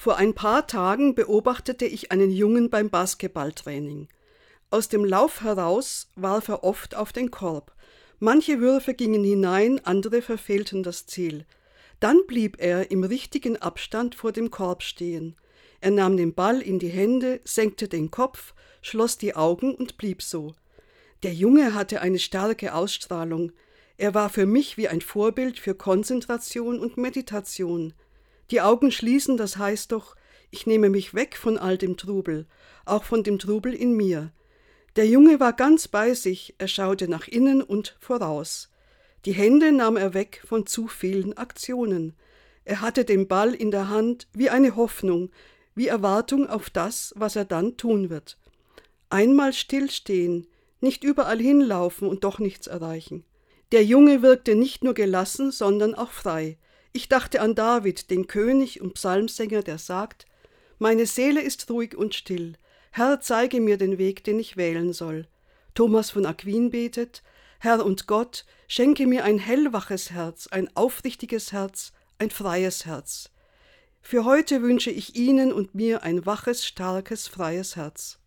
Vor ein paar Tagen beobachtete ich einen Jungen beim Basketballtraining. Aus dem Lauf heraus warf er oft auf den Korb. Manche Würfe gingen hinein, andere verfehlten das Ziel. Dann blieb er im richtigen Abstand vor dem Korb stehen. Er nahm den Ball in die Hände, senkte den Kopf, schloss die Augen und blieb so. Der Junge hatte eine starke Ausstrahlung. Er war für mich wie ein Vorbild für Konzentration und Meditation. Die Augen schließen, das heißt doch, ich nehme mich weg von all dem Trubel, auch von dem Trubel in mir. Der Junge war ganz bei sich, er schaute nach innen und voraus. Die Hände nahm er weg von zu vielen Aktionen. Er hatte den Ball in der Hand wie eine Hoffnung, wie Erwartung auf das, was er dann tun wird. Einmal stillstehen, nicht überall hinlaufen und doch nichts erreichen. Der Junge wirkte nicht nur gelassen, sondern auch frei. Ich dachte an David, den König und Psalmsänger, der sagt, Meine Seele ist ruhig und still. Herr, zeige mir den Weg, den ich wählen soll. Thomas von Aquin betet, Herr und Gott, schenke mir ein hellwaches Herz, ein aufrichtiges Herz, ein freies Herz. Für heute wünsche ich Ihnen und mir ein waches, starkes, freies Herz.